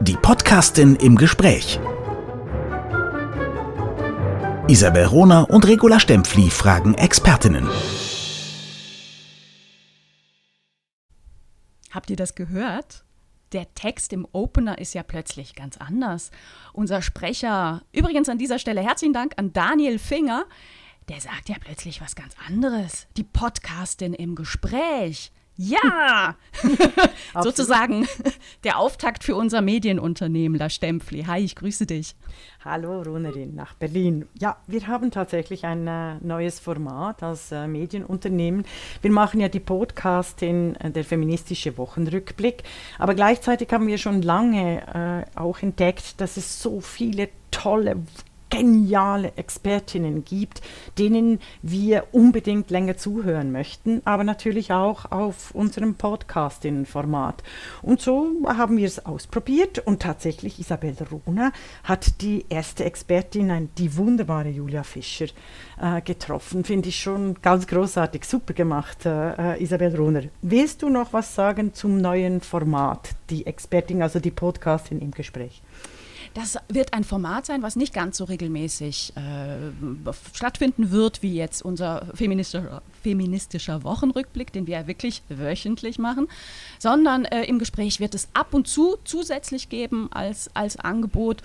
Die Podcastin im Gespräch. Isabel Rohner und Regula Stempfli fragen Expertinnen. Habt ihr das gehört? Der Text im Opener ist ja plötzlich ganz anders. Unser Sprecher, übrigens an dieser Stelle herzlichen Dank an Daniel Finger, der sagt ja plötzlich was ganz anderes. Die Podcastin im Gespräch. Ja! Sozusagen der Auftakt für unser Medienunternehmen, La Stempfli. Hi, ich grüße dich. Hallo, Runerin nach Berlin. Ja, wir haben tatsächlich ein äh, neues Format als äh, Medienunternehmen. Wir machen ja die Podcast in äh, der feministische Wochenrückblick, aber gleichzeitig haben wir schon lange äh, auch entdeckt, dass es so viele tolle, geniale Expertinnen gibt, denen wir unbedingt länger zuhören möchten, aber natürlich auch auf unserem Podcast-Format. Und so haben wir es ausprobiert und tatsächlich Isabel Rona hat die erste Expertin, die wunderbare Julia Fischer, äh, getroffen. Finde ich schon ganz großartig, super gemacht, äh, äh Isabel Runer. Willst du noch was sagen zum neuen Format, die Expertin, also die Podcastin im Gespräch? Das wird ein Format sein, was nicht ganz so regelmäßig äh, stattfinden wird, wie jetzt unser feministischer, feministischer Wochenrückblick, den wir ja wirklich wöchentlich machen, sondern äh, im Gespräch wird es ab und zu zusätzlich geben als, als Angebot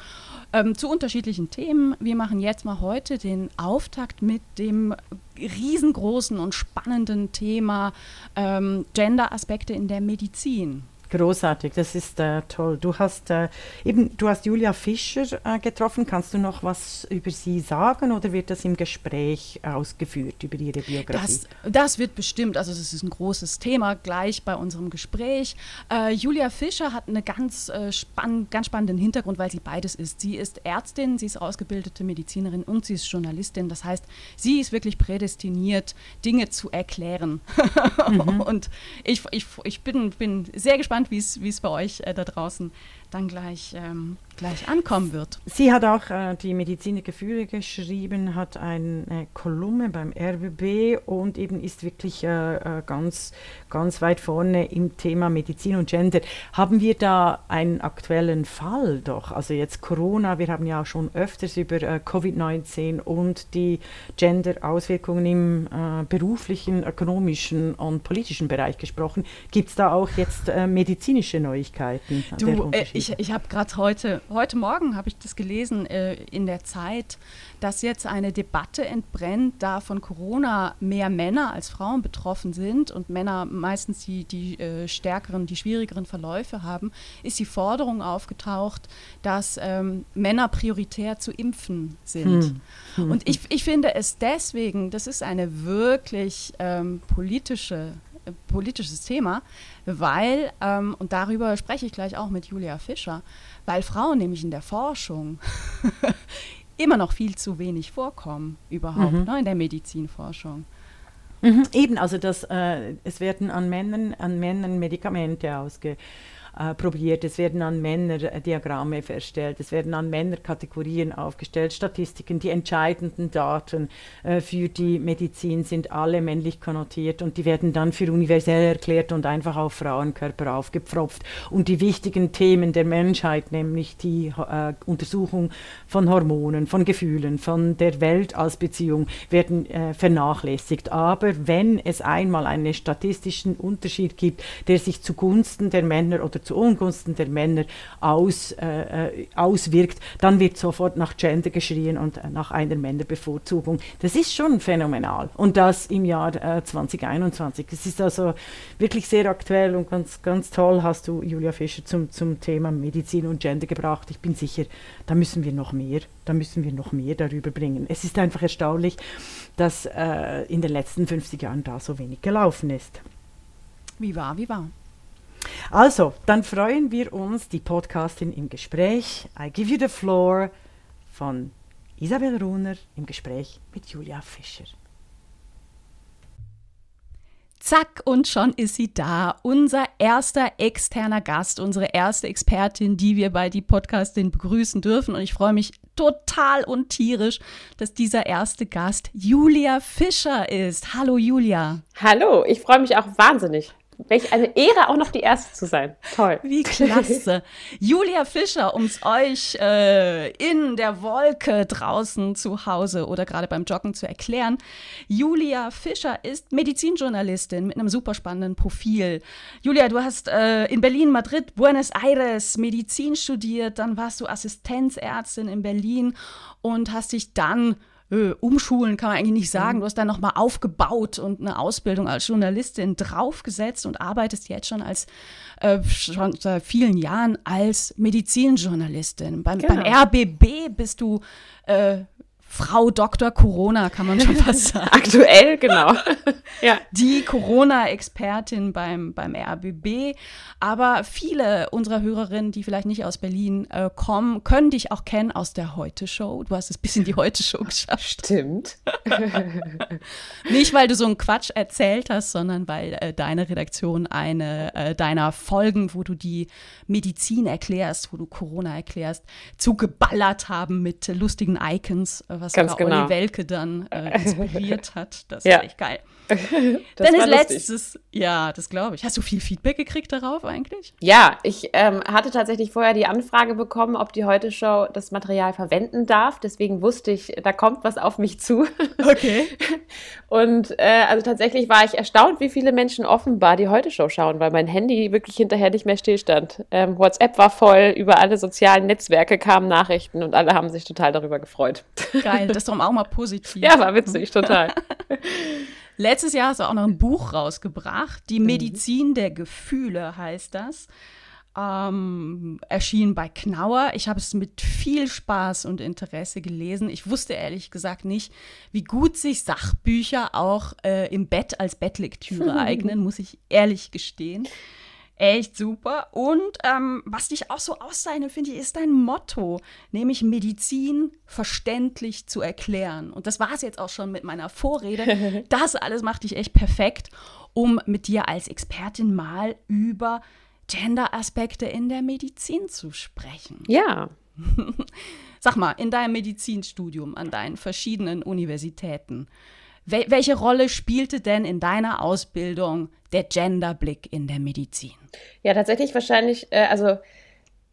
ähm, zu unterschiedlichen Themen. Wir machen jetzt mal heute den Auftakt mit dem riesengroßen und spannenden Thema ähm, Gender-Aspekte in der Medizin. Großartig, das ist äh, toll. Du hast äh, eben, du hast Julia Fischer äh, getroffen. Kannst du noch was über sie sagen oder wird das im Gespräch ausgeführt über ihre Biografie? Das, das wird bestimmt. Also das ist ein großes Thema gleich bei unserem Gespräch. Äh, Julia Fischer hat einen ganz, äh, spann ganz spannenden Hintergrund, weil sie beides ist. Sie ist Ärztin, sie ist ausgebildete Medizinerin und sie ist Journalistin. Das heißt, sie ist wirklich prädestiniert, Dinge zu erklären. Mhm. und ich, ich, ich bin, bin sehr gespannt gespannt, wie es bei euch äh, da draußen dann gleich, ähm, gleich ankommen wird. Sie hat auch äh, die Medizin der Gefühle geschrieben, hat eine Kolumne beim RBB und eben ist wirklich äh, äh, ganz, ganz weit vorne im Thema Medizin und Gender. Haben wir da einen aktuellen Fall doch? Also jetzt Corona, wir haben ja auch schon öfters über äh, Covid-19 und die Gender-Auswirkungen im äh, beruflichen, ökonomischen und politischen Bereich gesprochen. Gibt es da auch jetzt äh, medizinische Neuigkeiten? Du, ich ich, ich habe gerade heute, heute Morgen habe ich das gelesen äh, in der Zeit, dass jetzt eine Debatte entbrennt, da von Corona mehr Männer als Frauen betroffen sind und Männer meistens die, die äh, stärkeren, die schwierigeren Verläufe haben, ist die Forderung aufgetaucht, dass ähm, Männer prioritär zu impfen sind. Hm. hm. Und ich, ich finde es deswegen, das ist eine wirklich ähm, politische politisches Thema, weil, ähm, und darüber spreche ich gleich auch mit Julia Fischer, weil Frauen nämlich in der Forschung immer noch viel zu wenig vorkommen, überhaupt, mhm. ne, in der Medizinforschung. Mhm, eben, also das, äh, es werden an Männern, an Männern Medikamente ausge, äh, probiert. Es werden an Männer äh, Diagramme erstellt, es werden an Männer Kategorien aufgestellt, Statistiken. Die entscheidenden Daten äh, für die Medizin sind alle männlich konnotiert und die werden dann für universell erklärt und einfach auf Frauenkörper aufgepfropft. Und die wichtigen Themen der Menschheit, nämlich die äh, Untersuchung von Hormonen, von Gefühlen, von der Welt als Beziehung, werden äh, vernachlässigt. Aber wenn es einmal einen statistischen Unterschied gibt, der sich zugunsten der Männer oder zu Ungunsten der Männer aus, äh, äh, auswirkt, dann wird sofort nach Gender geschrien und äh, nach einer Männerbevorzugung. Das ist schon phänomenal. Und das im Jahr äh, 2021. Es ist also wirklich sehr aktuell und ganz, ganz toll hast du, Julia Fischer, zum, zum Thema Medizin und Gender gebracht. Ich bin sicher, da müssen wir noch mehr, da müssen wir noch mehr darüber bringen. Es ist einfach erstaunlich, dass äh, in den letzten 50 Jahren da so wenig gelaufen ist. Wie war, wie war? Also, dann freuen wir uns, die Podcastin im Gespräch, I Give You the Floor von Isabel Runer im Gespräch mit Julia Fischer. Zack, und schon ist sie da. Unser erster externer Gast, unsere erste Expertin, die wir bei die Podcastin begrüßen dürfen. Und ich freue mich total und tierisch, dass dieser erste Gast Julia Fischer ist. Hallo Julia. Hallo, ich freue mich auch wahnsinnig. Welch eine Ehre, auch noch die Erste zu sein. Toll. Wie klasse. Julia Fischer, um es euch äh, in der Wolke draußen zu Hause oder gerade beim Joggen zu erklären. Julia Fischer ist Medizinjournalistin mit einem super spannenden Profil. Julia, du hast äh, in Berlin, Madrid, Buenos Aires Medizin studiert, dann warst du Assistenzärztin in Berlin und hast dich dann äh, umschulen kann man eigentlich nicht sagen. Mhm. Du hast dann nochmal aufgebaut und eine Ausbildung als Journalistin draufgesetzt und arbeitest jetzt schon als äh, schon seit vielen Jahren als Medizinjournalistin. Beim, genau. beim RBB bist du äh, Frau Dr. Corona, kann man schon fast sagen. Aktuell, genau. ja. Die Corona-Expertin beim, beim RBB. Aber viele unserer Hörerinnen, die vielleicht nicht aus Berlin äh, kommen, können dich auch kennen aus der Heute-Show. Du hast es bis in die Heute-Show geschafft. Stimmt. nicht, weil du so einen Quatsch erzählt hast, sondern weil äh, deine Redaktion eine äh, deiner Folgen, wo du die Medizin erklärst, wo du Corona erklärst, zugeballert haben mit lustigen Icons äh, was Ganz genau. Olli Welke dann äh, inspiriert hat. Das ja. ist echt geil. Dann ist letztes, ja, das glaube ich. Hast du viel Feedback gekriegt darauf eigentlich? Ja, ich ähm, hatte tatsächlich vorher die Anfrage bekommen, ob die Heute Show das Material verwenden darf. Deswegen wusste ich, da kommt was auf mich zu. Okay. Und äh, also tatsächlich war ich erstaunt, wie viele Menschen offenbar die Heute Show schauen, weil mein Handy wirklich hinterher nicht mehr stillstand. Ähm, WhatsApp war voll, über alle sozialen Netzwerke kamen Nachrichten und alle haben sich total darüber gefreut. Geil, das ist doch auch mal positiv. Ja, war witzig, total. Letztes Jahr hast du auch noch ein Buch rausgebracht. Die mhm. Medizin der Gefühle heißt das. Ähm, erschien bei Knauer. Ich habe es mit viel Spaß und Interesse gelesen. Ich wusste ehrlich gesagt nicht, wie gut sich Sachbücher auch äh, im Bett als Bettlektüre eignen, muss ich ehrlich gestehen echt super. Und ähm, was dich auch so auszeichnet, finde ich, ist dein Motto, nämlich Medizin verständlich zu erklären. Und das war es jetzt auch schon mit meiner Vorrede. Das alles macht dich echt perfekt, um mit dir als Expertin mal über Gender-Aspekte in der Medizin zu sprechen. Ja. Sag mal, in deinem Medizinstudium an deinen verschiedenen Universitäten, wel welche Rolle spielte denn in deiner Ausbildung der Genderblick in der Medizin? Ja, tatsächlich wahrscheinlich, äh, also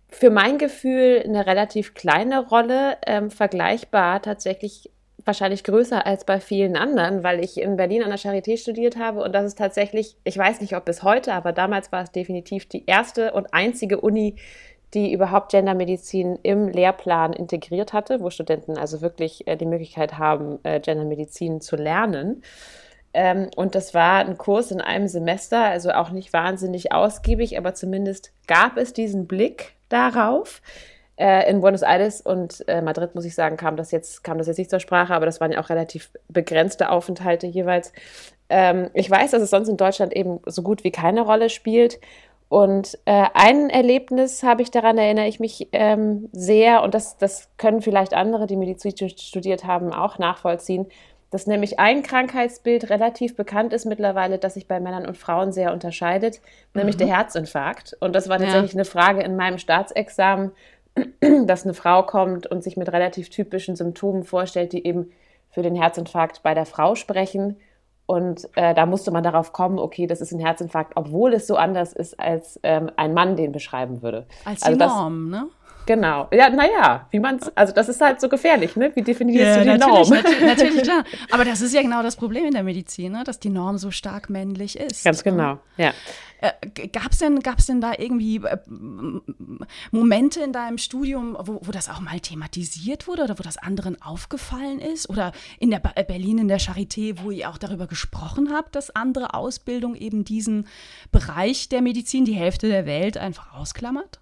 für mein Gefühl eine relativ kleine Rolle, ähm, vergleichbar tatsächlich wahrscheinlich größer als bei vielen anderen, weil ich in Berlin an der Charité studiert habe und das ist tatsächlich, ich weiß nicht, ob bis heute, aber damals war es definitiv die erste und einzige Uni, die überhaupt Gendermedizin im Lehrplan integriert hatte, wo Studenten also wirklich äh, die Möglichkeit haben, äh, Gendermedizin zu lernen. Ähm, und das war ein Kurs in einem Semester, also auch nicht wahnsinnig ausgiebig, aber zumindest gab es diesen Blick darauf. Äh, in Buenos Aires und Madrid, muss ich sagen, kam das, jetzt, kam das jetzt nicht zur Sprache, aber das waren ja auch relativ begrenzte Aufenthalte jeweils. Ähm, ich weiß, dass es sonst in Deutschland eben so gut wie keine Rolle spielt. Und äh, ein Erlebnis habe ich daran, erinnere ich mich ähm, sehr, und das, das können vielleicht andere, die Medizin studiert haben, auch nachvollziehen dass nämlich ein Krankheitsbild relativ bekannt ist mittlerweile, das sich bei Männern und Frauen sehr unterscheidet, nämlich mhm. der Herzinfarkt. Und das war tatsächlich ja. eine Frage in meinem Staatsexamen, dass eine Frau kommt und sich mit relativ typischen Symptomen vorstellt, die eben für den Herzinfarkt bei der Frau sprechen. Und äh, da musste man darauf kommen, okay, das ist ein Herzinfarkt, obwohl es so anders ist, als ähm, ein Mann den beschreiben würde. Als die also Norm, ne? Genau. Ja, naja, wie man es, also das ist halt so gefährlich, ne? Wie definierst ja, du die natürlich, Norm? Natürlich, natürlich, klar. Aber das ist ja genau das Problem in der Medizin, ne? dass die Norm so stark männlich ist. Ganz genau, ja. Äh, Gab es denn, gab's denn da irgendwie äh, Momente in deinem Studium, wo, wo das auch mal thematisiert wurde oder wo das anderen aufgefallen ist? Oder in der äh, Berlin in der Charité, wo ihr auch darüber gesprochen habt, dass andere Ausbildung eben diesen Bereich der Medizin, die Hälfte der Welt, einfach ausklammert?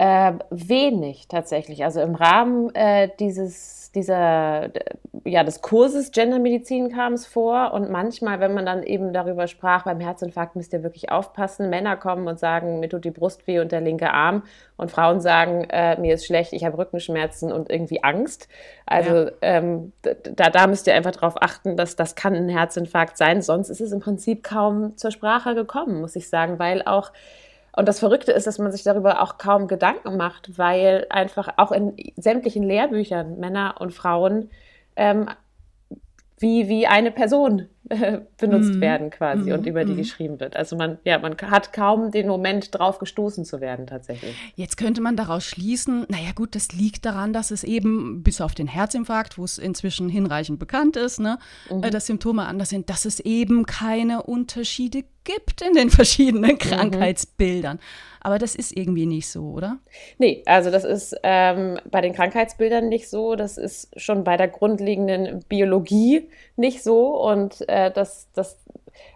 Äh, wenig tatsächlich. Also im Rahmen äh, dieses, dieser, ja, des Kurses Gendermedizin kam es vor und manchmal, wenn man dann eben darüber sprach, beim Herzinfarkt müsst ihr wirklich aufpassen. Männer kommen und sagen, mir tut die Brust weh und der linke Arm und Frauen sagen, äh, mir ist schlecht, ich habe Rückenschmerzen und irgendwie Angst. Also ja. ähm, da, da müsst ihr einfach darauf achten, dass das kann ein Herzinfarkt sein. Sonst ist es im Prinzip kaum zur Sprache gekommen, muss ich sagen, weil auch und das Verrückte ist, dass man sich darüber auch kaum Gedanken macht, weil einfach auch in sämtlichen Lehrbüchern Männer und Frauen ähm, wie, wie eine Person äh, benutzt mm. werden quasi mm. und über die mm. geschrieben wird. Also man, ja, man hat kaum den Moment drauf gestoßen zu werden tatsächlich. Jetzt könnte man daraus schließen, naja gut, das liegt daran, dass es eben bis auf den Herzinfarkt, wo es inzwischen hinreichend bekannt ist, ne, mhm. äh, dass Symptome anders sind, dass es eben keine Unterschiede gibt in den verschiedenen mhm. Krankheitsbildern. Aber das ist irgendwie nicht so, oder? Nee, also das ist ähm, bei den Krankheitsbildern nicht so. Das ist schon bei der grundlegenden Biologie nicht so. Und äh, das, das,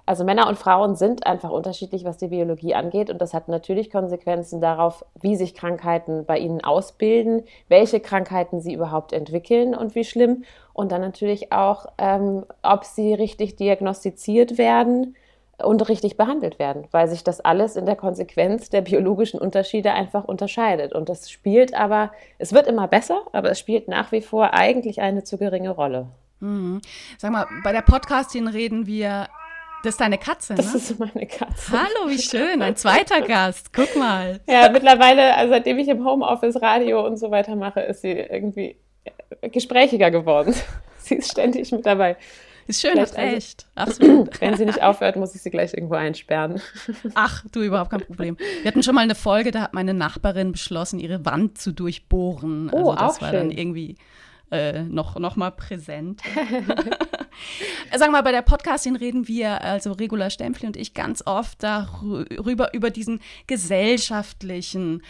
also Männer und Frauen sind einfach unterschiedlich, was die Biologie angeht. Und das hat natürlich Konsequenzen darauf, wie sich Krankheiten bei ihnen ausbilden, welche Krankheiten sie überhaupt entwickeln und wie schlimm. Und dann natürlich auch, ähm, ob sie richtig diagnostiziert werden und richtig behandelt werden, weil sich das alles in der Konsequenz der biologischen Unterschiede einfach unterscheidet. Und das spielt aber, es wird immer besser, aber es spielt nach wie vor eigentlich eine zu geringe Rolle. Mhm. Sag mal, bei der Podcastin reden wir das ist deine Katze, ne? Das ist meine Katze. Hallo, wie schön, ein zweiter Gast. Guck mal. Ja, mittlerweile, also seitdem ich im Homeoffice Radio und so weiter mache, ist sie irgendwie gesprächiger geworden. Sie ist ständig mit dabei. Ist schön, hast also, recht. Absolut. Wenn sie nicht aufhört, muss ich sie gleich irgendwo einsperren. Ach, du, überhaupt kein Problem. Wir hatten schon mal eine Folge, da hat meine Nachbarin beschlossen, ihre Wand zu durchbohren. Oh, also das war schön. dann irgendwie äh, noch, noch mal präsent. Sag mal, bei der Podcastin reden wir, also Regula Stempfli und ich, ganz oft darüber, über diesen gesellschaftlichen,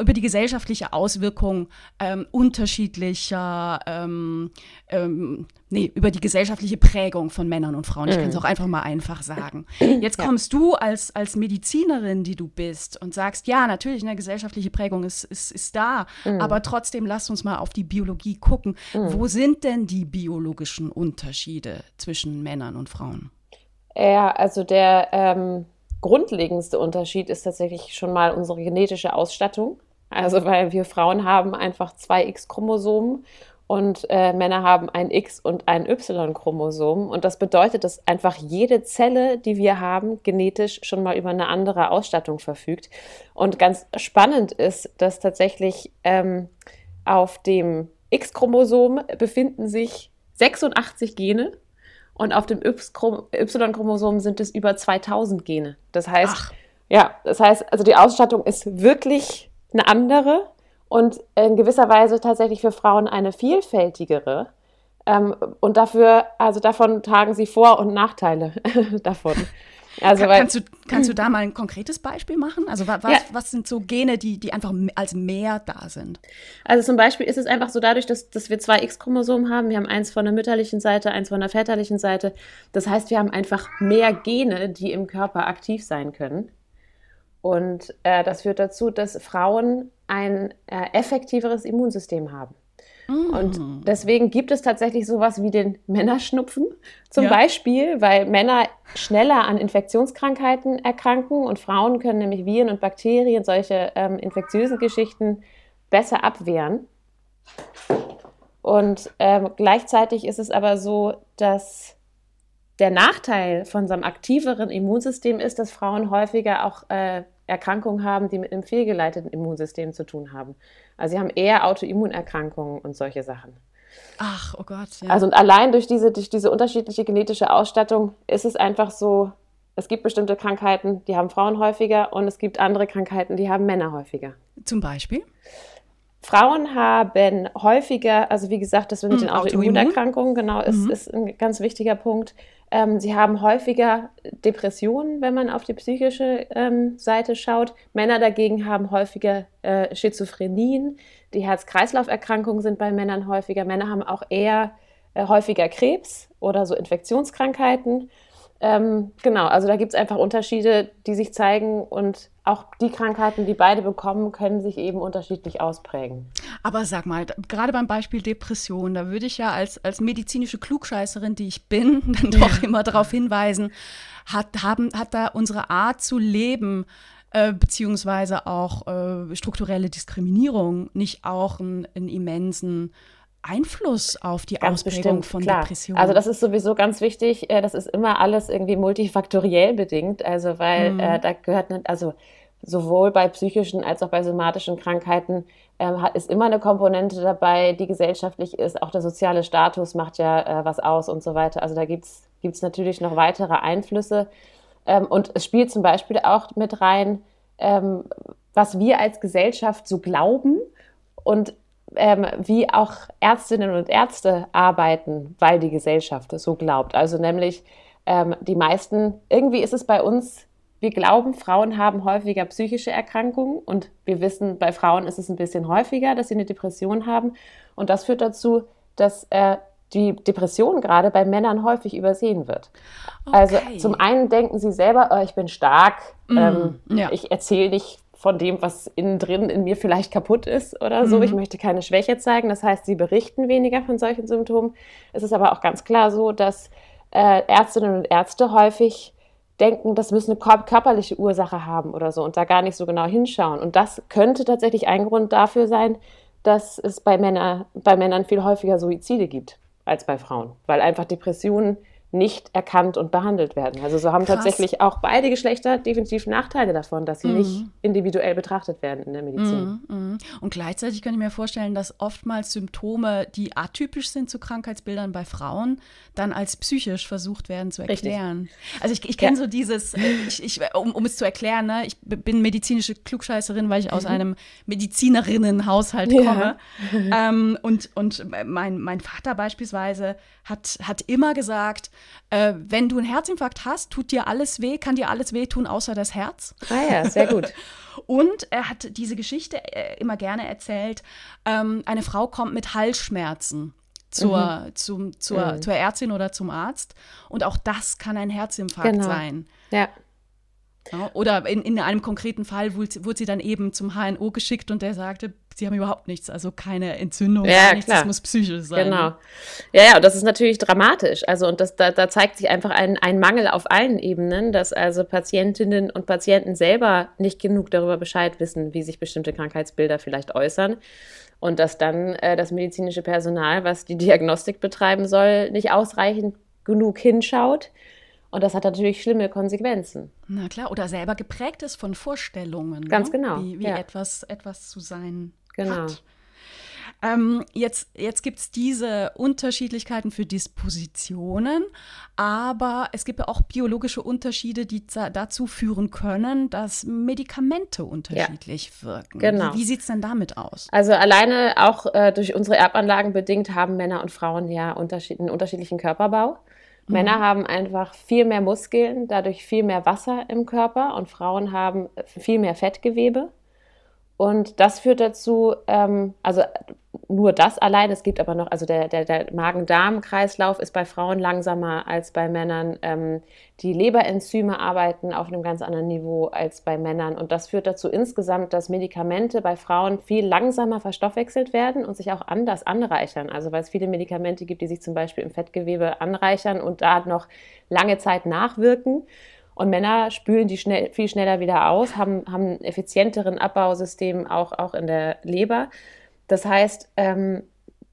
über die gesellschaftliche Auswirkung ähm, unterschiedlicher ähm, ähm, nee, über die gesellschaftliche Prägung von Männern und Frauen. Ich kann es mhm. auch einfach mal einfach sagen. Jetzt kommst ja. du als, als Medizinerin, die du bist, und sagst, ja, natürlich, eine gesellschaftliche Prägung ist, ist, ist da, mhm. aber trotzdem lass uns mal auf die Biologie gucken. Mhm. Wo sind denn die biologischen Unterschiede zwischen Männern und Frauen? Ja, also der ähm, grundlegendste Unterschied ist tatsächlich schon mal unsere genetische Ausstattung. Also weil wir Frauen haben einfach zwei X-Chromosomen und äh, Männer haben ein X- und ein Y-Chromosom. Und das bedeutet, dass einfach jede Zelle, die wir haben, genetisch schon mal über eine andere Ausstattung verfügt. Und ganz spannend ist, dass tatsächlich ähm, auf dem X-Chromosom befinden sich 86 Gene und auf dem Y-Chromosom sind es über 2000 Gene. Das heißt, Ach. ja, das heißt, also die Ausstattung ist wirklich eine andere und in gewisser Weise tatsächlich für Frauen eine vielfältigere. Ähm, und dafür, also davon tragen sie Vor- und Nachteile davon. Also, Kann, weil, kannst, du, kannst du da mal ein konkretes Beispiel machen? Also was, ja. was sind so Gene, die, die einfach als mehr da sind? Also zum Beispiel ist es einfach so dadurch, dass, dass wir zwei X-Chromosomen haben. Wir haben eins von der mütterlichen Seite, eins von der väterlichen Seite. Das heißt, wir haben einfach mehr Gene, die im Körper aktiv sein können. Und äh, das führt dazu, dass Frauen ein äh, effektiveres Immunsystem haben. Und deswegen gibt es tatsächlich sowas wie den Männerschnupfen zum ja. Beispiel, weil Männer schneller an Infektionskrankheiten erkranken und Frauen können nämlich Viren und Bakterien, solche ähm, infektiösen Geschichten besser abwehren. Und ähm, gleichzeitig ist es aber so, dass der Nachteil von so einem aktiveren Immunsystem ist, dass Frauen häufiger auch äh, Erkrankungen haben, die mit einem fehlgeleiteten Immunsystem zu tun haben. Also sie haben eher Autoimmunerkrankungen und solche Sachen. Ach, oh Gott. Ja. Also und allein durch diese, durch diese unterschiedliche genetische Ausstattung ist es einfach so, es gibt bestimmte Krankheiten, die haben Frauen häufiger und es gibt andere Krankheiten, die haben Männer häufiger. Zum Beispiel? Frauen haben häufiger, also wie gesagt, das mit hm, den Autoimmunerkrankungen, genau, ist, mhm. ist ein ganz wichtiger Punkt. Ähm, sie haben häufiger Depressionen, wenn man auf die psychische ähm, Seite schaut. Männer dagegen haben häufiger äh, Schizophrenien. Die Herz-Kreislauf-Erkrankungen sind bei Männern häufiger. Männer haben auch eher äh, häufiger Krebs oder so Infektionskrankheiten. Ähm, genau, also da gibt es einfach Unterschiede, die sich zeigen und auch die Krankheiten, die beide bekommen, können sich eben unterschiedlich ausprägen. Aber sag mal, gerade beim Beispiel Depression, da würde ich ja als, als medizinische Klugscheißerin, die ich bin, dann doch immer darauf hinweisen, hat, haben, hat da unsere Art zu leben äh, beziehungsweise auch äh, strukturelle Diskriminierung nicht auch einen, einen immensen Einfluss auf die ganz Ausprägung bestimmt, von klar. Depressionen? Also das ist sowieso ganz wichtig. Äh, das ist immer alles irgendwie multifaktoriell bedingt. Also weil mhm. äh, da gehört nicht, also sowohl bei psychischen als auch bei somatischen Krankheiten hat, ist immer eine Komponente dabei, die gesellschaftlich ist. Auch der soziale Status macht ja äh, was aus und so weiter. Also da gibt es natürlich noch weitere Einflüsse. Ähm, und es spielt zum Beispiel auch mit rein, ähm, was wir als Gesellschaft so glauben und ähm, wie auch Ärztinnen und Ärzte arbeiten, weil die Gesellschaft es so glaubt. Also nämlich ähm, die meisten, irgendwie ist es bei uns wir glauben, Frauen haben häufiger psychische Erkrankungen und wir wissen, bei Frauen ist es ein bisschen häufiger, dass sie eine Depression haben. Und das führt dazu, dass äh, die Depression gerade bei Männern häufig übersehen wird. Also okay. Also zum einen denken sie selber, oh, ich bin stark, mm, ähm, ja. ich erzähle nicht von dem, was innen drin in mir vielleicht kaputt ist oder so. Mhm. Ich möchte keine Schwäche zeigen. Das heißt, sie berichten weniger von solchen Symptomen. Es ist aber auch ganz klar so, dass äh, Ärztinnen und Ärzte häufig denken, das müsse eine körperliche Ursache haben oder so und da gar nicht so genau hinschauen. Und das könnte tatsächlich ein Grund dafür sein, dass es bei, Männer, bei Männern viel häufiger Suizide gibt als bei Frauen, weil einfach Depressionen nicht erkannt und behandelt werden. Also so haben Krass. tatsächlich auch beide Geschlechter definitiv Nachteile davon, dass sie mhm. nicht individuell betrachtet werden in der Medizin. Mhm, mhm. Und gleichzeitig könnte ich mir vorstellen, dass oftmals Symptome, die atypisch sind zu Krankheitsbildern bei Frauen, dann als psychisch versucht werden zu erklären. Richtig. Also ich, ich kenne ja. so dieses, ich, ich, um, um, es zu erklären, ne, ich bin medizinische Klugscheißerin, weil ich aus mhm. einem Medizinerinnenhaushalt komme. Ja. Ähm, und und mein, mein Vater beispielsweise hat, hat immer gesagt, äh, wenn du einen Herzinfarkt hast, tut dir alles weh, kann dir alles wehtun, außer das Herz. Ah ja, sehr gut. Und er hat diese Geschichte äh, immer gerne erzählt, ähm, eine Frau kommt mit Halsschmerzen zur, mhm. zum, zur, mhm. zur Ärztin oder zum Arzt. Und auch das kann ein Herzinfarkt genau. sein. Ja. Ja, oder in, in einem konkreten Fall wurde, wurde, sie dann eben zum HNO geschickt und der sagte, sie haben überhaupt nichts, also keine Entzündung, ja, nichts, klar. das muss psychisch sein. Genau. Ja, ja, und das ist natürlich dramatisch. Also, und das, da, da zeigt sich einfach ein, ein Mangel auf allen Ebenen, dass also Patientinnen und Patienten selber nicht genug darüber Bescheid wissen, wie sich bestimmte Krankheitsbilder vielleicht äußern. Und dass dann äh, das medizinische Personal, was die Diagnostik betreiben soll, nicht ausreichend genug hinschaut und das hat natürlich schlimme Konsequenzen. Na klar, oder selber geprägt ist von Vorstellungen. Ganz ne? genau. Wie, wie ja. etwas, etwas zu sein genau. hat. Ähm, jetzt jetzt gibt es diese Unterschiedlichkeiten für Dispositionen, aber es gibt ja auch biologische Unterschiede, die dazu führen können, dass Medikamente unterschiedlich ja. wirken. Genau. Wie, sieht es denn damit aus? Also alleine auch äh, durch unsere Erbanlagen bedingt haben Männer und Frauen ja unterschied einen unterschiedlichen Körperbau. Mhm. Männer haben einfach viel mehr Muskeln, dadurch viel mehr Wasser im Körper und Frauen haben viel mehr Fettgewebe. Und das führt dazu, ähm, also nur das allein, es gibt aber noch, also der, der, der Magen-Darm-Kreislauf ist bei Frauen langsamer als bei Männern. Ähm, die Leberenzyme arbeiten auf einem ganz anderen Niveau als bei Männern. Und das führt dazu insgesamt, dass Medikamente bei Frauen viel langsamer verstoffwechselt werden und sich auch anders anreichern. Also weil es viele Medikamente gibt, die sich zum Beispiel im Fettgewebe anreichern und da noch lange Zeit nachwirken. Und Männer spülen die schnell, viel schneller wieder aus, haben, haben ein effizienteren Abbausystem auch, auch in der Leber. Das heißt, ähm,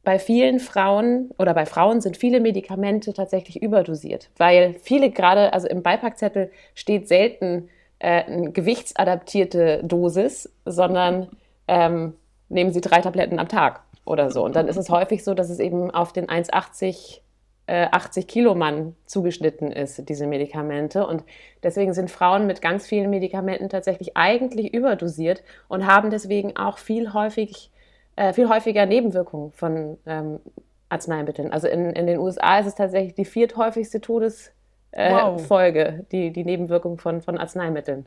bei vielen Frauen oder bei Frauen sind viele Medikamente tatsächlich überdosiert, weil viele gerade, also im Beipackzettel steht selten äh, eine gewichtsadaptierte Dosis, sondern ähm, nehmen Sie drei Tabletten am Tag oder so. Und dann ist es häufig so, dass es eben auf den 1,80 äh, 80 Kilo Mann zugeschnitten ist, diese Medikamente. Und deswegen sind Frauen mit ganz vielen Medikamenten tatsächlich eigentlich überdosiert und haben deswegen auch viel häufig äh, viel häufiger Nebenwirkungen von ähm, Arzneimitteln. Also in, in den USA ist es tatsächlich die vierthäufigste Todesfolge, äh, wow. die, die Nebenwirkung von, von Arzneimitteln.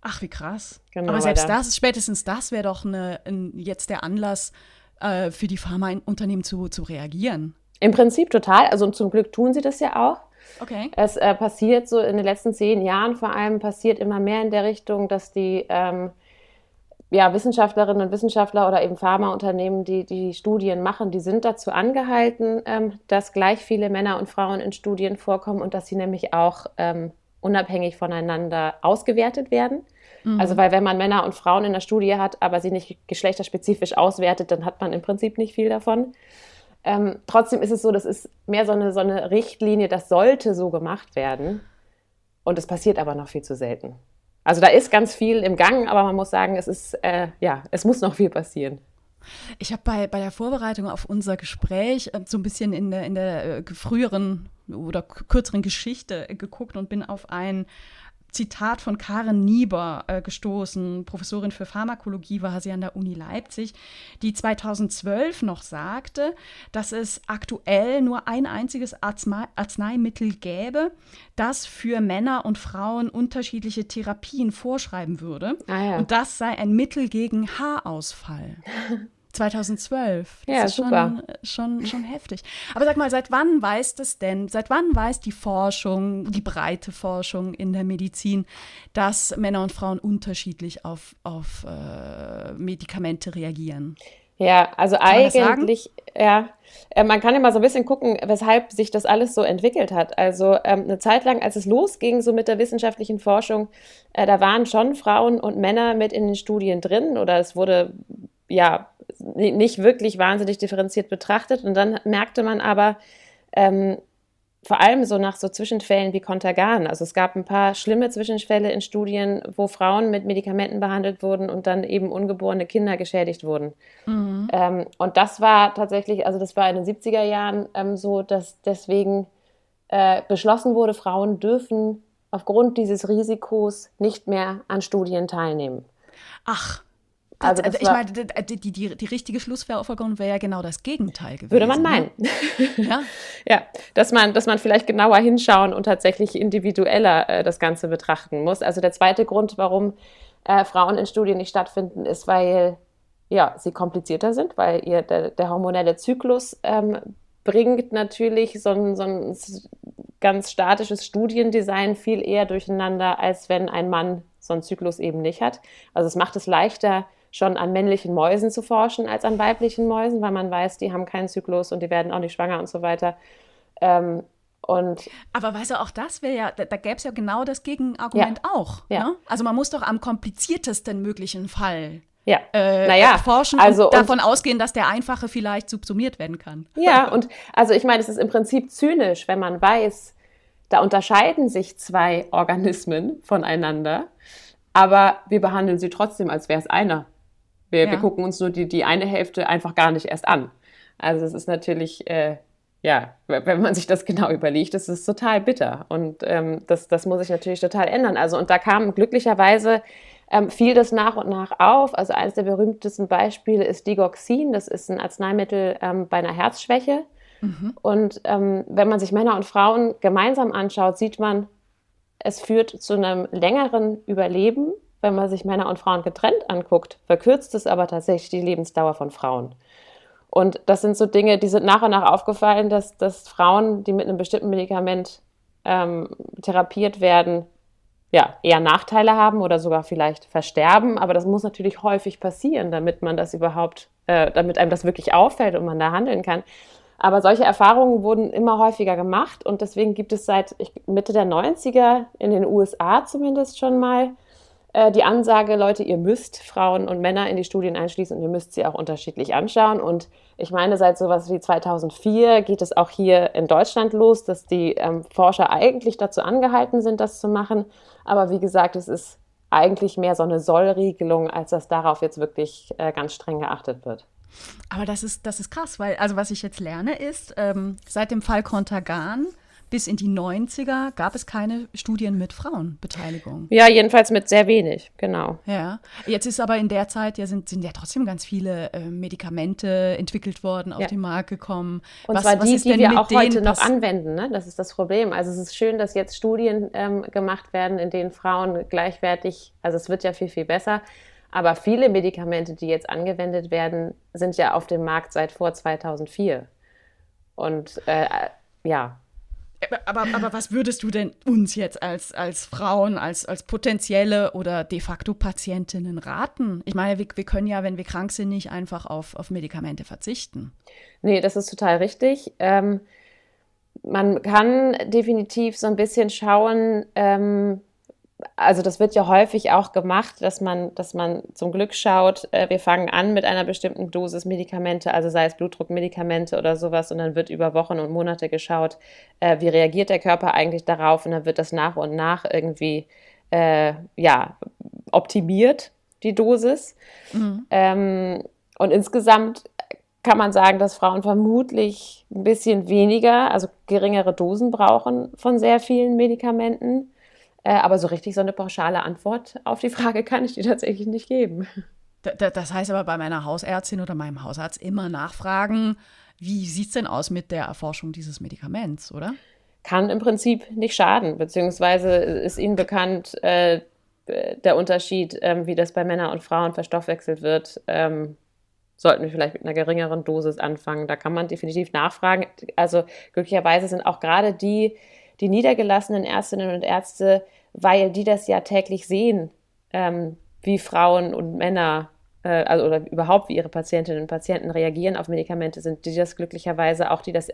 Ach, wie krass. Genau, Aber selbst das, spätestens das wäre doch eine, ein, jetzt der Anlass äh, für die Pharmaunternehmen zu, zu reagieren. Im Prinzip total. Also zum Glück tun sie das ja auch. Okay. Es äh, passiert so in den letzten zehn Jahren vor allem passiert immer mehr in der Richtung, dass die ähm, ja, Wissenschaftlerinnen und Wissenschaftler oder eben Pharmaunternehmen, die die Studien machen, die sind dazu angehalten, ähm, dass gleich viele Männer und Frauen in Studien vorkommen und dass sie nämlich auch ähm, unabhängig voneinander ausgewertet werden. Mhm. Also weil wenn man Männer und Frauen in der Studie hat, aber sie nicht geschlechterspezifisch auswertet, dann hat man im Prinzip nicht viel davon. Ähm, trotzdem ist es so, das ist mehr so eine, so eine Richtlinie, das sollte so gemacht werden. Und es passiert aber noch viel zu selten. Also da ist ganz viel im Gang, aber man muss sagen, es ist, äh, ja, es muss noch viel passieren. Ich habe bei, bei der Vorbereitung auf unser Gespräch äh, so ein bisschen in der, in der äh, früheren oder kürzeren Geschichte geguckt und bin auf ein Zitat von Karen Nieber äh, gestoßen, Professorin für Pharmakologie war sie an der Uni Leipzig, die 2012 noch sagte, dass es aktuell nur ein einziges Arznei Arzneimittel gäbe, das für Männer und Frauen unterschiedliche Therapien vorschreiben würde. Ah ja. Und das sei ein Mittel gegen Haarausfall. 2012. Das ja, ist super. Schon, schon, schon heftig. Aber sag mal, seit wann weiß das denn, seit wann weiß die Forschung, die breite Forschung in der Medizin, dass Männer und Frauen unterschiedlich auf, auf äh, Medikamente reagieren? Ja, also eigentlich, ja, äh, man kann ja mal so ein bisschen gucken, weshalb sich das alles so entwickelt hat. Also ähm, eine Zeit lang, als es losging, so mit der wissenschaftlichen Forschung, äh, da waren schon Frauen und Männer mit in den Studien drin oder es wurde ja nicht wirklich wahnsinnig differenziert betrachtet. Und dann merkte man aber, ähm, vor allem so nach so Zwischenfällen wie Kontergan. Also es gab ein paar schlimme Zwischenfälle in Studien, wo Frauen mit Medikamenten behandelt wurden und dann eben ungeborene Kinder geschädigt wurden. Mhm. Ähm, und das war tatsächlich, also das war in den 70er Jahren ähm, so, dass deswegen äh, beschlossen wurde, Frauen dürfen aufgrund dieses Risikos nicht mehr an Studien teilnehmen. Ach, also, also ich meine, die, die, die, die richtige Schlussfolgerung wäre ja genau das Gegenteil gewesen. Würde man ne? meinen. ja? ja, dass man, dass man vielleicht genauer hinschauen und tatsächlich individueller äh, das Ganze betrachten muss. Also der zweite Grund, warum äh, Frauen in Studien nicht stattfinden, ist, weil ja, sie komplizierter sind, weil ihr der, der hormonelle Zyklus ähm, bringt natürlich so ein, so ein ganz statisches Studiendesign viel eher durcheinander, als wenn ein Mann so einen Zyklus eben nicht hat. Also es macht es leichter, schon an männlichen Mäusen zu forschen als an weiblichen Mäusen, weil man weiß, die haben keinen Zyklus und die werden auch nicht schwanger und so weiter. Ähm, und Aber weißt du, auch das wäre ja, da, da gäbe es ja genau das Gegenargument ja. auch. Ja. Ne? Also man muss doch am kompliziertesten möglichen Fall ja. Äh, naja, forschen also, und davon und, ausgehen, dass der einfache vielleicht subsumiert werden kann. Ja, und also ich meine, es ist im Prinzip zynisch, wenn man weiß, da unterscheiden sich zwei Organismen voneinander, aber wir behandeln sie trotzdem, als wäre es einer. Wir, ja. wir gucken uns nur die, die eine Hälfte einfach gar nicht erst an. Also es ist natürlich, äh, ja, wenn man sich das genau überlegt, das ist total bitter. Und ähm, das, das muss sich natürlich total ändern. Also und da kam glücklicherweise ähm, fiel das nach und nach auf. Also eines der berühmtesten Beispiele ist Digoxin. Das ist ein Arzneimittel ähm, bei einer Herzschwäche. Mhm. Und ähm, wenn man sich Männer und Frauen gemeinsam anschaut, sieht man, es führt zu einem längeren Überleben wenn man sich Männer und Frauen getrennt anguckt, verkürzt es aber tatsächlich die Lebensdauer von Frauen. Und das sind so Dinge, die sind nach und nach aufgefallen, dass, dass Frauen, die mit einem bestimmten Medikament ähm, therapiert werden, ja, eher Nachteile haben oder sogar vielleicht versterben. Aber das muss natürlich häufig passieren, damit man das überhaupt, äh, damit einem das wirklich auffällt und man da handeln kann. Aber solche Erfahrungen wurden immer häufiger gemacht und deswegen gibt es seit Mitte der 90er in den USA zumindest schon mal äh, die Ansage, Leute, ihr müsst Frauen und Männer in die Studien einschließen und ihr müsst sie auch unterschiedlich anschauen. Und ich meine, seit sowas wie 2004 geht es auch hier in Deutschland los, dass die ähm, Forscher eigentlich dazu angehalten sind, das zu machen. Aber wie gesagt, es ist eigentlich mehr so eine Sollregelung, als dass darauf jetzt wirklich äh, ganz streng geachtet wird. Aber das ist, das ist krass, weil, also was ich jetzt lerne, ist, ähm, seit dem Fall Contagan bis in die 90er gab es keine Studien mit Frauenbeteiligung. Ja, jedenfalls mit sehr wenig, genau. Ja, jetzt ist aber in der Zeit ja sind, sind ja trotzdem ganz viele äh, Medikamente entwickelt worden, auf ja. den Markt gekommen. Und was, zwar die, die wir auch heute noch anwenden, ne? das ist das Problem. Also es ist schön, dass jetzt Studien ähm, gemacht werden, in denen Frauen gleichwertig, also es wird ja viel, viel besser, aber viele Medikamente, die jetzt angewendet werden, sind ja auf dem Markt seit vor 2004. Und äh, ja, aber, aber was würdest du denn uns jetzt als, als Frauen, als, als potenzielle oder de facto Patientinnen raten? Ich meine, wir, wir können ja, wenn wir krank sind, nicht einfach auf, auf Medikamente verzichten. Nee, das ist total richtig. Ähm, man kann definitiv so ein bisschen schauen, ähm, also das wird ja häufig auch gemacht, dass man, dass man zum Glück schaut, äh, wir fangen an mit einer bestimmten Dosis Medikamente, also sei es Blutdruckmedikamente oder sowas, und dann wird über Wochen und Monate geschaut, äh, wie reagiert der Körper eigentlich darauf, und dann wird das nach und nach irgendwie äh, ja, optimiert, die Dosis. Mhm. Ähm, und insgesamt kann man sagen, dass Frauen vermutlich ein bisschen weniger, also geringere Dosen brauchen von sehr vielen Medikamenten. Äh, aber so richtig so eine pauschale Antwort auf die Frage kann ich dir tatsächlich nicht geben. Das heißt aber bei meiner Hausärztin oder meinem Hausarzt immer nachfragen, wie sieht es denn aus mit der Erforschung dieses Medikaments, oder? Kann im Prinzip nicht schaden, beziehungsweise ist Ihnen bekannt äh, der Unterschied, ähm, wie das bei Männern und Frauen verstoffwechselt wird. Ähm, sollten wir vielleicht mit einer geringeren Dosis anfangen. Da kann man definitiv nachfragen. Also glücklicherweise sind auch gerade die, die niedergelassenen Ärztinnen und Ärzte, weil die das ja täglich sehen, ähm, wie Frauen und Männer äh, also oder überhaupt wie ihre Patientinnen und Patienten reagieren auf Medikamente, sind die das glücklicherweise auch, die das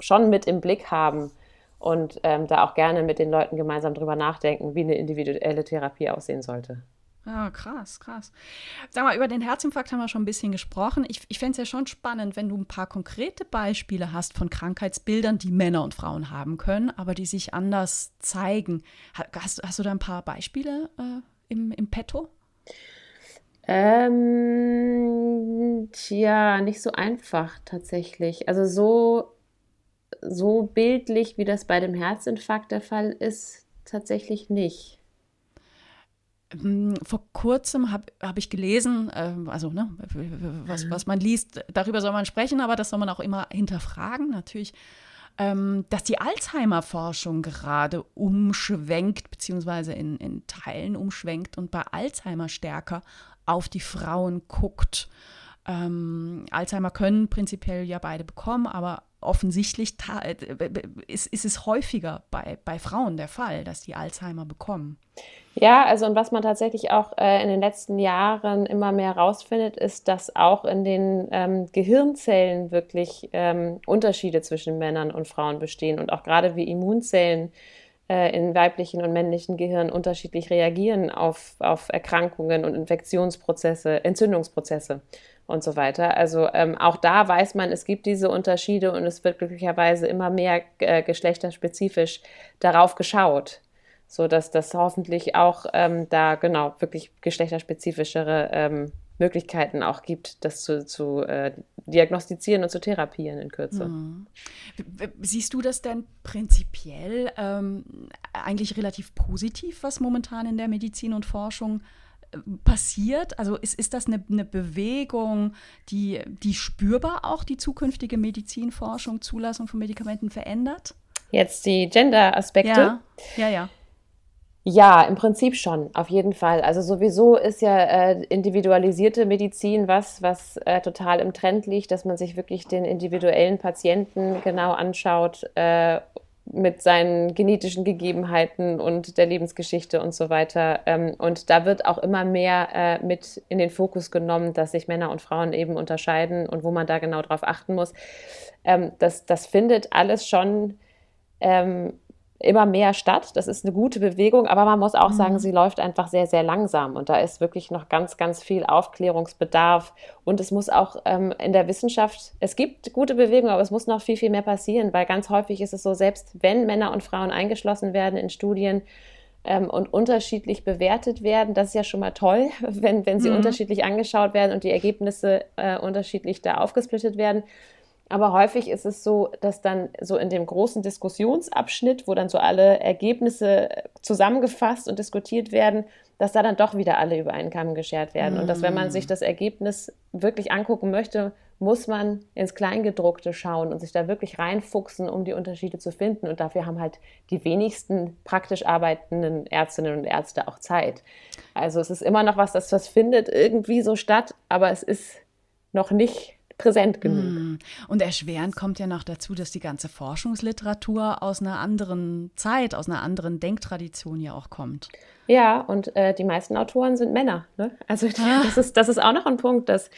schon mit im Blick haben und ähm, da auch gerne mit den Leuten gemeinsam drüber nachdenken, wie eine individuelle Therapie aussehen sollte. Ja, krass, krass. Sag mal, über den Herzinfarkt haben wir schon ein bisschen gesprochen. Ich, ich fände es ja schon spannend, wenn du ein paar konkrete Beispiele hast von Krankheitsbildern, die Männer und Frauen haben können, aber die sich anders zeigen. Hast, hast du da ein paar Beispiele äh, im, im Petto? Ähm, tja, nicht so einfach tatsächlich. Also so, so bildlich, wie das bei dem Herzinfarkt der Fall ist, tatsächlich nicht. Ähm, vor kurzem habe hab ich gelesen, äh, also ne, was, was man liest, darüber soll man sprechen, aber das soll man auch immer hinterfragen, natürlich, ähm, dass die Alzheimer-Forschung gerade umschwenkt, beziehungsweise in, in Teilen umschwenkt und bei Alzheimer stärker auf die Frauen guckt. Ähm, Alzheimer können prinzipiell ja beide bekommen, aber offensichtlich äh, ist, ist es häufiger bei, bei Frauen der Fall, dass die Alzheimer bekommen. Ja, also und was man tatsächlich auch äh, in den letzten Jahren immer mehr herausfindet, ist, dass auch in den ähm, Gehirnzellen wirklich ähm, Unterschiede zwischen Männern und Frauen bestehen und auch gerade wie Immunzellen äh, in weiblichen und männlichen Gehirn unterschiedlich reagieren auf, auf Erkrankungen und Infektionsprozesse, Entzündungsprozesse und so weiter. Also ähm, auch da weiß man, es gibt diese Unterschiede und es wird glücklicherweise immer mehr äh, geschlechterspezifisch darauf geschaut so dass das hoffentlich auch ähm, da genau wirklich geschlechterspezifischere ähm, Möglichkeiten auch gibt, das zu, zu äh, diagnostizieren und zu therapieren in Kürze. Mhm. Siehst du das denn prinzipiell ähm, eigentlich relativ positiv, was momentan in der Medizin und Forschung äh, passiert? Also ist, ist das eine, eine, Bewegung, die, die spürbar auch die zukünftige Medizinforschung, Zulassung von Medikamenten verändert? Jetzt die Gender-Aspekte. Ja, ja, ja. Ja, im Prinzip schon, auf jeden Fall. Also sowieso ist ja äh, individualisierte Medizin was, was äh, total im Trend liegt, dass man sich wirklich den individuellen Patienten genau anschaut äh, mit seinen genetischen Gegebenheiten und der Lebensgeschichte und so weiter. Ähm, und da wird auch immer mehr äh, mit in den Fokus genommen, dass sich Männer und Frauen eben unterscheiden und wo man da genau drauf achten muss. Ähm, das, das findet alles schon ähm, immer mehr statt. Das ist eine gute Bewegung, aber man muss auch mhm. sagen, sie läuft einfach sehr, sehr langsam und da ist wirklich noch ganz, ganz viel Aufklärungsbedarf und es muss auch ähm, in der Wissenschaft, es gibt gute Bewegungen, aber es muss noch viel, viel mehr passieren, weil ganz häufig ist es so, selbst wenn Männer und Frauen eingeschlossen werden in Studien, ähm, und unterschiedlich bewertet werden. Das ist ja schon mal toll, wenn, wenn sie mhm. unterschiedlich angeschaut werden und die Ergebnisse äh, unterschiedlich da aufgesplittet werden. Aber häufig ist es so, dass dann so in dem großen Diskussionsabschnitt, wo dann so alle Ergebnisse zusammengefasst und diskutiert werden, dass da dann doch wieder alle über einen Kamm geschert werden. Mm. Und dass, wenn man sich das Ergebnis wirklich angucken möchte, muss man ins Kleingedruckte schauen und sich da wirklich reinfuchsen, um die Unterschiede zu finden. Und dafür haben halt die wenigsten praktisch arbeitenden Ärztinnen und Ärzte auch Zeit. Also es ist immer noch was, das, das findet irgendwie so statt, aber es ist noch nicht präsent genug. Hm. Und erschwerend kommt ja noch dazu, dass die ganze Forschungsliteratur aus einer anderen Zeit, aus einer anderen Denktradition ja auch kommt. Ja, und äh, die meisten Autoren sind Männer. Ne? Also ah. das, ist, das ist auch noch ein Punkt, dass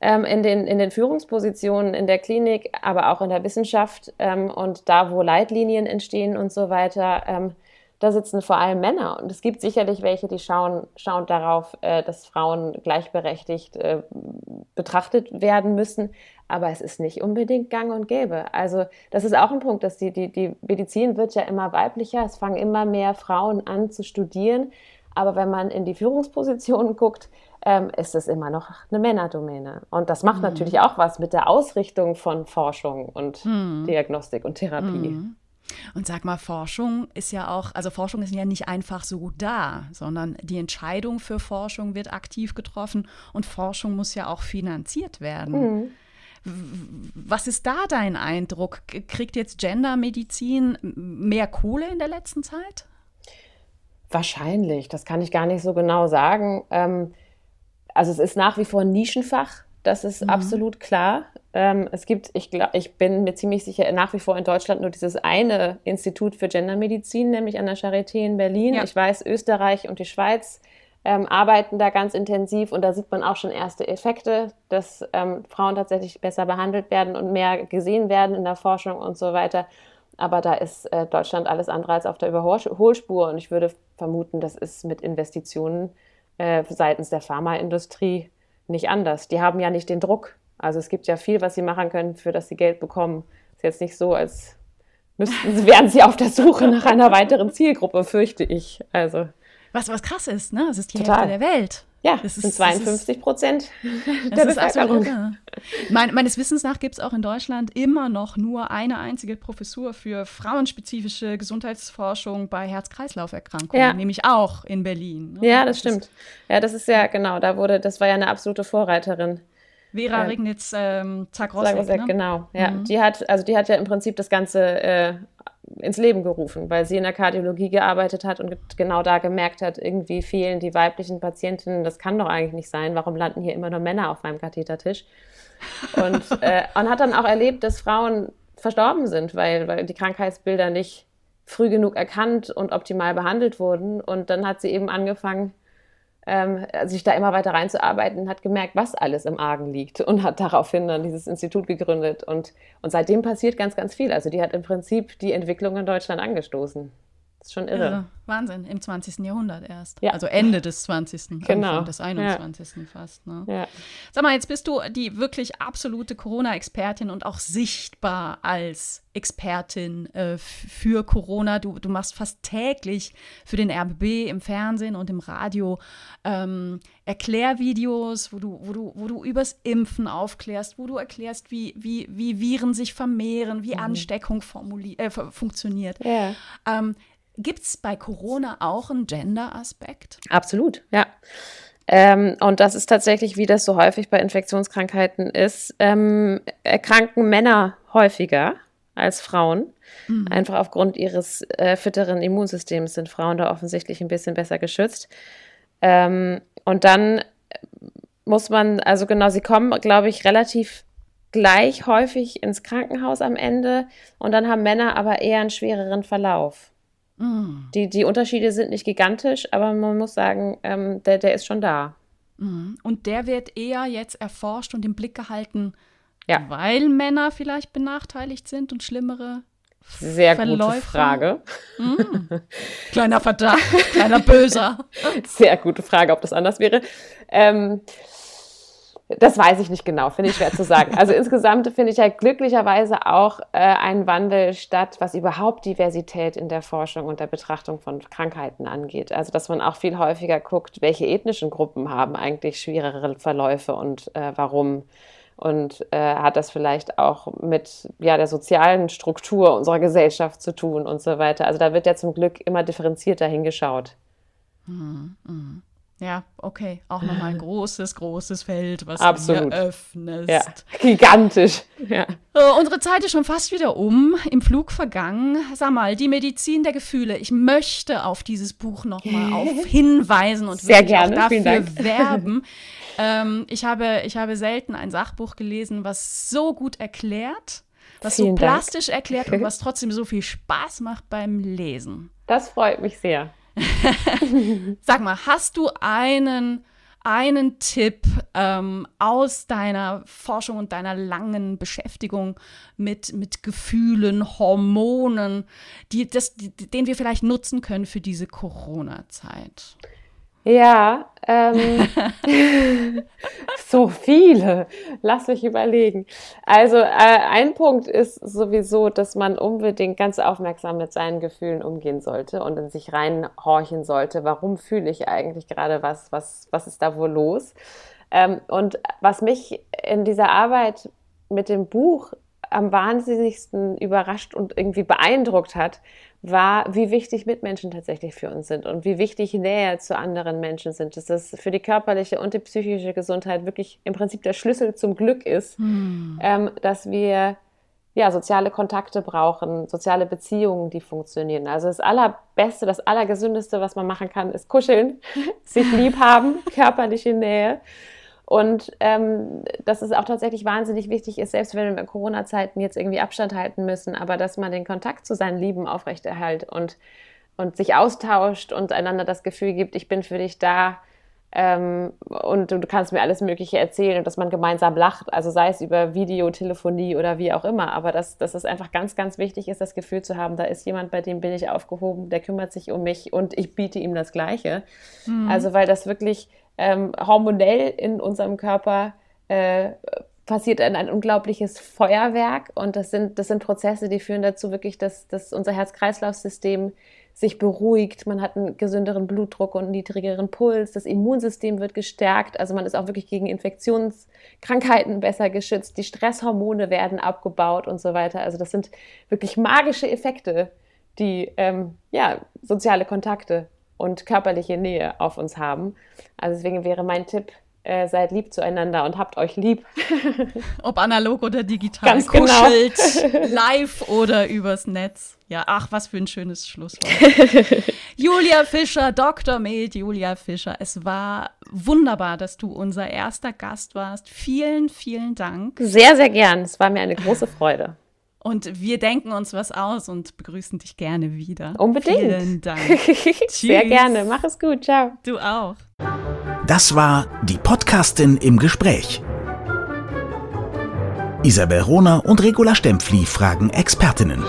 ähm, in, den, in den Führungspositionen in der Klinik, aber auch in der Wissenschaft ähm, und da, wo Leitlinien entstehen und so weiter, ähm, da sitzen vor allem Männer. Und es gibt sicherlich welche, die schauen, schauen darauf, äh, dass Frauen gleichberechtigt äh, betrachtet werden müssen. Aber es ist nicht unbedingt gang und gäbe. Also das ist auch ein Punkt, dass die, die, die Medizin wird ja immer weiblicher. Es fangen immer mehr Frauen an zu studieren. Aber wenn man in die Führungspositionen guckt, ähm, ist es immer noch eine Männerdomäne. Und das macht mhm. natürlich auch was mit der Ausrichtung von Forschung und mhm. Diagnostik und Therapie. Mhm. Und sag mal, Forschung ist ja auch, also Forschung ist ja nicht einfach so da, sondern die Entscheidung für Forschung wird aktiv getroffen und Forschung muss ja auch finanziert werden. Mhm. Was ist da dein Eindruck? Kriegt jetzt Gendermedizin mehr Kohle in der letzten Zeit? Wahrscheinlich, das kann ich gar nicht so genau sagen. Ähm, also es ist nach wie vor ein Nischenfach, das ist mhm. absolut klar. Ähm, es gibt, ich, glaub, ich bin mir ziemlich sicher, nach wie vor in Deutschland nur dieses eine Institut für Gendermedizin, nämlich an der Charité in Berlin. Ja. Ich weiß, Österreich und die Schweiz ähm, arbeiten da ganz intensiv und da sieht man auch schon erste Effekte, dass ähm, Frauen tatsächlich besser behandelt werden und mehr gesehen werden in der Forschung und so weiter. Aber da ist äh, Deutschland alles andere als auf der Überholspur und ich würde vermuten, das ist mit Investitionen äh, seitens der Pharmaindustrie nicht anders. Die haben ja nicht den Druck. Also es gibt ja viel, was sie machen können, für das sie Geld bekommen. Ist jetzt nicht so, als müssten, wären sie auf der Suche nach einer weiteren Zielgruppe, fürchte ich. Also was, was krass ist, ne? Es ist die Total. Hälfte der Welt. Ja, das sind 52 Prozent der Bevölkerung. Mein, meines Wissens nach gibt es auch in Deutschland immer noch nur eine einzige Professur für frauenspezifische Gesundheitsforschung bei Herz-Kreislauf-Erkrankungen, ja. nämlich auch in Berlin. Ne? Ja, das, das stimmt. Ja, das ist ja genau, da wurde, das war ja eine absolute Vorreiterin. Vera Regnitz ähm, Zagrosek, ne? genau. Ja, mhm. die hat, also die hat ja im Prinzip das Ganze äh, ins Leben gerufen, weil sie in der Kardiologie gearbeitet hat und genau da gemerkt hat, irgendwie fehlen die weiblichen Patientinnen, das kann doch eigentlich nicht sein, warum landen hier immer nur Männer auf meinem Kathetertisch? Und, äh, und hat dann auch erlebt, dass Frauen verstorben sind, weil, weil die Krankheitsbilder nicht früh genug erkannt und optimal behandelt wurden. Und dann hat sie eben angefangen, ähm, sich da immer weiter reinzuarbeiten, hat gemerkt, was alles im Argen liegt und hat daraufhin dann dieses Institut gegründet. Und, und seitdem passiert ganz, ganz viel. Also die hat im Prinzip die Entwicklung in Deutschland angestoßen. Das ist schon irre. irre. Wahnsinn, im 20. Jahrhundert erst. Ja. Also Ende des 20. Genau. Anfang des 21. Ja. fast. Ne? Ja. Sag mal, jetzt bist du die wirklich absolute Corona-Expertin und auch sichtbar als Expertin äh, für Corona. Du, du machst fast täglich für den RBB im Fernsehen und im Radio ähm, Erklärvideos, wo du, wo, du, wo du übers Impfen aufklärst, wo du erklärst, wie, wie, wie Viren sich vermehren, wie mhm. Ansteckung äh, funktioniert. Ja. Ähm, Gibt es bei Corona auch einen Gender-Aspekt? Absolut, ja. Ähm, und das ist tatsächlich, wie das so häufig bei Infektionskrankheiten ist, ähm, erkranken Männer häufiger als Frauen. Mhm. Einfach aufgrund ihres äh, fitteren Immunsystems sind Frauen da offensichtlich ein bisschen besser geschützt. Ähm, und dann muss man, also genau, sie kommen, glaube ich, relativ gleich häufig ins Krankenhaus am Ende und dann haben Männer aber eher einen schwereren Verlauf. Mhm. Die, die Unterschiede sind nicht gigantisch, aber man muss sagen, ähm, der, der ist schon da. Mhm. Und der wird eher jetzt erforscht und im Blick gehalten, ja. weil Männer vielleicht benachteiligt sind und schlimmere sehr Verläufe. gute Frage. Mhm. Kleiner Verdacht, kleiner Böser. Sehr gute Frage, ob das anders wäre. Ähm, das weiß ich nicht genau, finde ich schwer zu sagen. Also insgesamt finde ich ja glücklicherweise auch äh, einen Wandel statt, was überhaupt Diversität in der Forschung und der Betrachtung von Krankheiten angeht. Also dass man auch viel häufiger guckt, welche ethnischen Gruppen haben eigentlich schwerere Verläufe und äh, warum. Und äh, hat das vielleicht auch mit ja, der sozialen Struktur unserer Gesellschaft zu tun und so weiter. Also da wird ja zum Glück immer differenzierter hingeschaut. Mhm. Mhm. Ja, okay. Auch nochmal ein großes, großes Feld, was Absolut. du hier öffnest. Ja, gigantisch. Ja. So, unsere Zeit ist schon fast wieder um, im Flug vergangen. Sag mal, die Medizin der Gefühle. Ich möchte auf dieses Buch nochmal hinweisen und Sehr gerne. auch dafür werben. Ähm, ich, habe, ich habe selten ein Sachbuch gelesen, was so gut erklärt, was Vielen so plastisch Dank. erklärt und was trotzdem so viel Spaß macht beim Lesen. Das freut mich sehr. Sag mal, hast du einen, einen Tipp ähm, aus deiner Forschung und deiner langen Beschäftigung mit, mit Gefühlen, Hormonen, die, das, die, den wir vielleicht nutzen können für diese Corona-Zeit? Ja, ähm, so viele. Lass mich überlegen. Also äh, ein Punkt ist sowieso, dass man unbedingt ganz aufmerksam mit seinen Gefühlen umgehen sollte und in sich reinhorchen sollte. Warum fühle ich eigentlich gerade was? Was, was ist da wohl los? Ähm, und was mich in dieser Arbeit mit dem Buch am wahnsinnigsten überrascht und irgendwie beeindruckt hat, war, wie wichtig Mitmenschen tatsächlich für uns sind und wie wichtig Nähe zu anderen Menschen sind. Dass das für die körperliche und die psychische Gesundheit wirklich im Prinzip der Schlüssel zum Glück ist, hm. ähm, dass wir ja, soziale Kontakte brauchen, soziale Beziehungen, die funktionieren. Also das Allerbeste, das Allergesündeste, was man machen kann, ist kuscheln, sich lieb haben, körperliche Nähe. Und ähm, dass es auch tatsächlich wahnsinnig wichtig ist, selbst wenn wir in Corona-Zeiten jetzt irgendwie Abstand halten müssen, aber dass man den Kontakt zu seinen Lieben aufrechterhält und, und sich austauscht und einander das Gefühl gibt, ich bin für dich da ähm, und du, kannst mir alles Mögliche erzählen und dass man gemeinsam lacht, also sei es über Videotelefonie oder wie auch immer, aber dass, dass es einfach ganz, ganz wichtig ist, das Gefühl zu haben, da ist jemand, bei dem bin ich aufgehoben, der kümmert sich um mich und ich biete ihm das Gleiche. Mhm. Also weil das wirklich ähm, hormonell in unserem Körper äh, passiert ein, ein, unglaubliches Feuerwerk. Und das sind, das sind Prozesse, die führen dazu wirklich, dass, dass unser Herz-Kreislauf-System sich beruhigt, man hat einen gesünderen Blutdruck und einen niedrigeren Puls, das Immunsystem wird gestärkt, also man ist auch wirklich gegen Infektionskrankheiten besser geschützt, die Stresshormone werden abgebaut und so weiter. Also das sind wirklich magische Effekte, die ähm, ja, soziale Kontakte und körperliche Nähe auf uns haben. Also deswegen wäre mein Tipp, äh, seid lieb zueinander und habt euch lieb. Ob analog oder digital, Ganz genau. kuschelt, genau. live oder übers Netz. Ja, ach, was für ein schönes Schlusswort. Julia Fischer, Dr. Med Julia Fischer, es war wunderbar, dass du unser erster Gast warst. Vielen, vielen Dank. Sehr, sehr gern. Es war mir eine große Freude. Und wir denken uns was aus und begrüßen dich gerne wieder. Unbedingt. Vielen Dank. Sehr gerne. Mach es gut. Ciao. Du auch. Das war die Podcastin im Gespräch. Isabel Rohner und Regula Stempfli fragen Expertinnen.